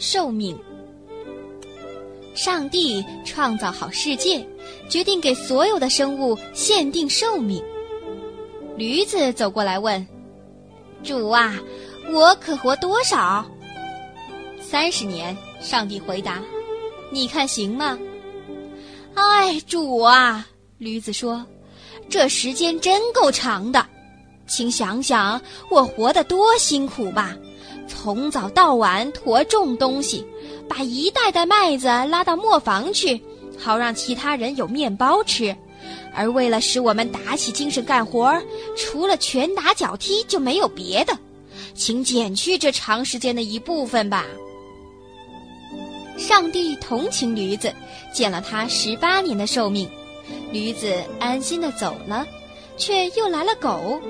寿命。上帝创造好世界，决定给所有的生物限定寿命。驴子走过来问：“主啊，我可活多少？”三十年。上帝回答：“你看行吗？”哎，主啊，驴子说：“这时间真够长的，请想想我活得多辛苦吧。”从早到晚驮重东西，把一袋袋麦子拉到磨坊去，好让其他人有面包吃。而为了使我们打起精神干活，除了拳打脚踢就没有别的。请减去这长时间的一部分吧。上帝同情驴子，减了他十八年的寿命。驴子安心的走了，却又来了狗。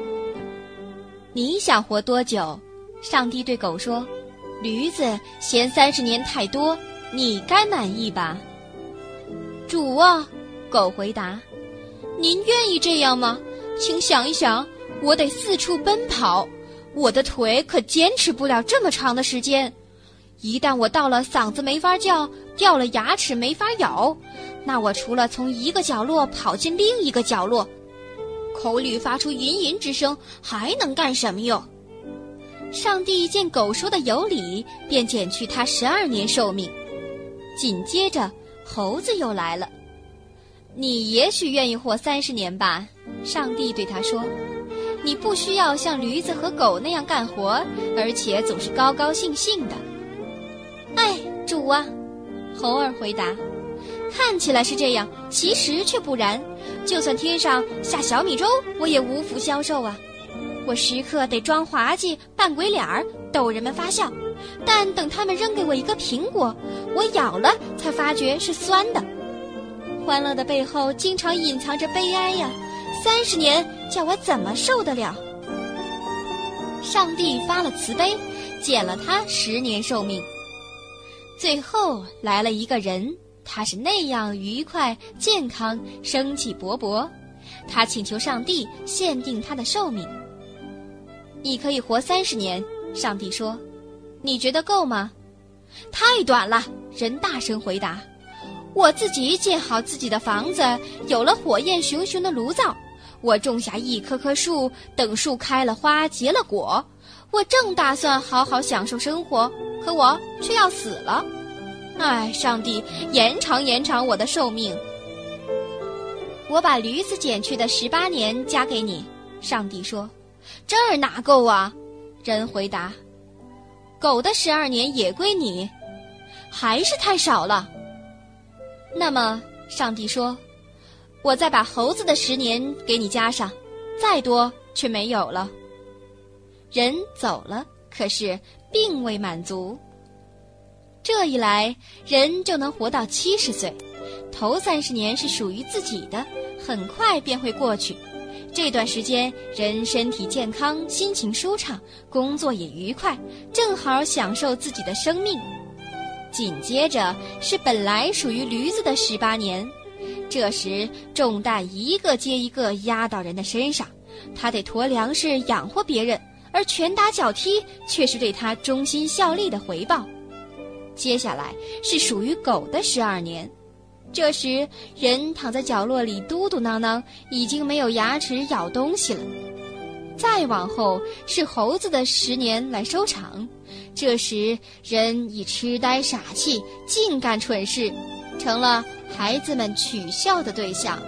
你想活多久？上帝对狗说：“驴子嫌三十年太多，你该满意吧？”主啊，狗回答：“您愿意这样吗？请想一想，我得四处奔跑，我的腿可坚持不了这么长的时间。一旦我到了嗓子没法叫，掉了牙齿没法咬，那我除了从一个角落跑进另一个角落，口里发出吟吟之声，还能干什么哟？”上帝见狗说的有理，便减去它十二年寿命。紧接着，猴子又来了。你也许愿意活三十年吧？上帝对他说：“你不需要像驴子和狗那样干活，而且总是高高兴兴的。”哎，主啊，猴儿回答：“看起来是这样，其实却不然。就算天上下小米粥，我也无福消受啊。”我时刻得装滑稽、扮鬼脸儿，逗人们发笑。但等他们扔给我一个苹果，我咬了才发觉是酸的。欢乐的背后经常隐藏着悲哀呀！三十年叫我怎么受得了？上帝发了慈悲，减了他十年寿命。最后来了一个人，他是那样愉快、健康、生气勃勃。他请求上帝限定他的寿命。你可以活三十年，上帝说：“你觉得够吗？”太短了，人大声回答：“我自己建好自己的房子，有了火焰熊熊的炉灶，我种下一棵棵树，等树开了花结了果，我正打算好好享受生活，可我却要死了。唉，上帝，延长延长我的寿命。我把驴子减去的十八年加给你，上帝说。这儿哪够啊？人回答：“狗的十二年也归你，还是太少了。”那么，上帝说：“我再把猴子的十年给你加上，再多却没有了。”人走了，可是并未满足。这一来，人就能活到七十岁。头三十年是属于自己的，很快便会过去。这段时间，人身体健康，心情舒畅，工作也愉快，正好享受自己的生命。紧接着是本来属于驴子的十八年，这时重担一个接一个压到人的身上，他得驮粮食养活别人，而拳打脚踢却是对他忠心效力的回报。接下来是属于狗的十二年。这时，人躺在角落里嘟嘟囔囔，已经没有牙齿咬东西了。再往后是猴子的十年来收场，这时人已痴呆傻气，尽干蠢事，成了孩子们取笑的对象。